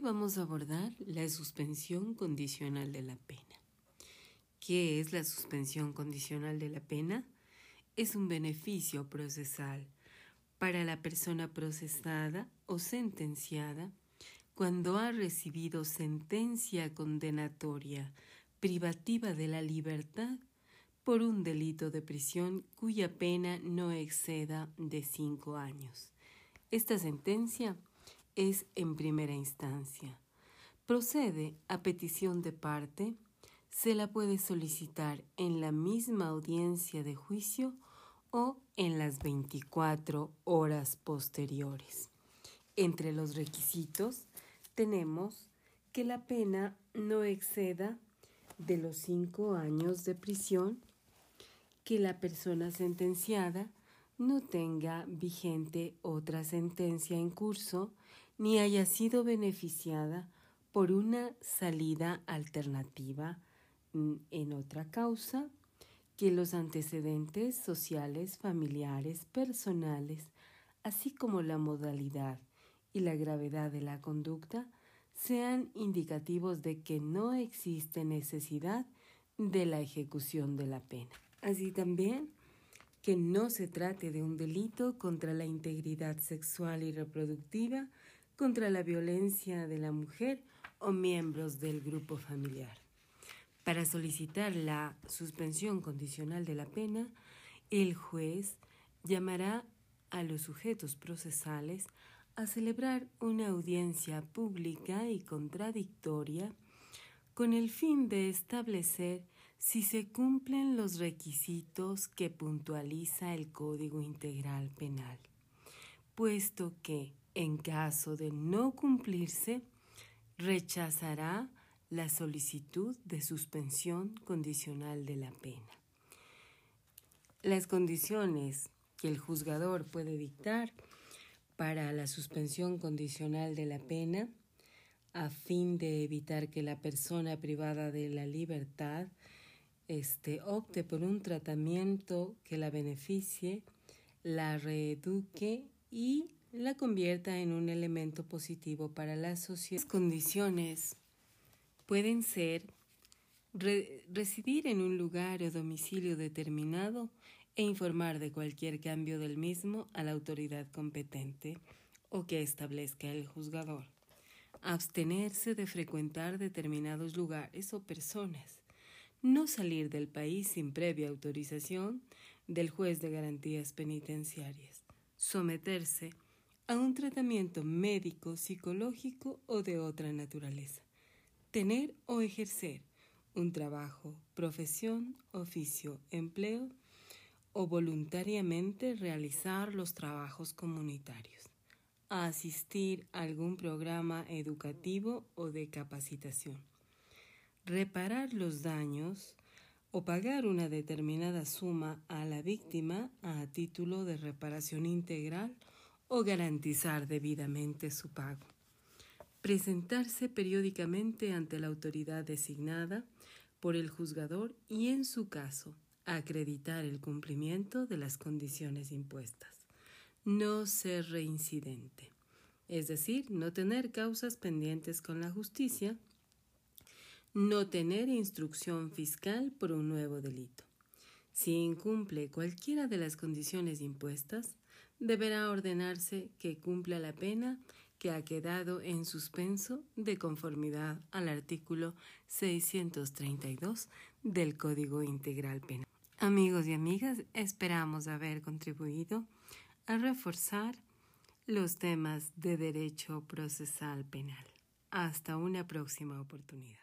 vamos a abordar la suspensión condicional de la pena. ¿Qué es la suspensión condicional de la pena? Es un beneficio procesal para la persona procesada o sentenciada cuando ha recibido sentencia condenatoria privativa de la libertad por un delito de prisión cuya pena no exceda de cinco años. Esta sentencia es en primera instancia. Procede a petición de parte, se la puede solicitar en la misma audiencia de juicio o en las 24 horas posteriores. Entre los requisitos tenemos que la pena no exceda de los cinco años de prisión, que la persona sentenciada no tenga vigente otra sentencia en curso ni haya sido beneficiada por una salida alternativa mm, en otra causa, que los antecedentes sociales, familiares, personales, así como la modalidad y la gravedad de la conducta, sean indicativos de que no existe necesidad de la ejecución de la pena. Así también que no se trate de un delito contra la integridad sexual y reproductiva, contra la violencia de la mujer o miembros del grupo familiar. Para solicitar la suspensión condicional de la pena, el juez llamará a los sujetos procesales a celebrar una audiencia pública y contradictoria con el fin de establecer si se cumplen los requisitos que puntualiza el Código Integral Penal, puesto que, en caso de no cumplirse, rechazará la solicitud de suspensión condicional de la pena. Las condiciones que el juzgador puede dictar para la suspensión condicional de la pena a fin de evitar que la persona privada de la libertad este, opte por un tratamiento que la beneficie, la reeduque y la convierta en un elemento positivo para la sociedad. Las condiciones pueden ser residir en un lugar o domicilio determinado e informar de cualquier cambio del mismo a la autoridad competente o que establezca el juzgador. Abstenerse de frecuentar determinados lugares o personas no salir del país sin previa autorización del juez de garantías penitenciarias, someterse a un tratamiento médico, psicológico o de otra naturaleza, tener o ejercer un trabajo, profesión, oficio, empleo o voluntariamente realizar los trabajos comunitarios, asistir a algún programa educativo o de capacitación reparar los daños o pagar una determinada suma a la víctima a título de reparación integral o garantizar debidamente su pago. Presentarse periódicamente ante la autoridad designada por el juzgador y, en su caso, acreditar el cumplimiento de las condiciones impuestas. No ser reincidente, es decir, no tener causas pendientes con la justicia no tener instrucción fiscal por un nuevo delito. Si incumple cualquiera de las condiciones impuestas, deberá ordenarse que cumpla la pena que ha quedado en suspenso de conformidad al artículo 632 del Código Integral Penal. Amigos y amigas, esperamos haber contribuido a reforzar los temas de derecho procesal penal. Hasta una próxima oportunidad.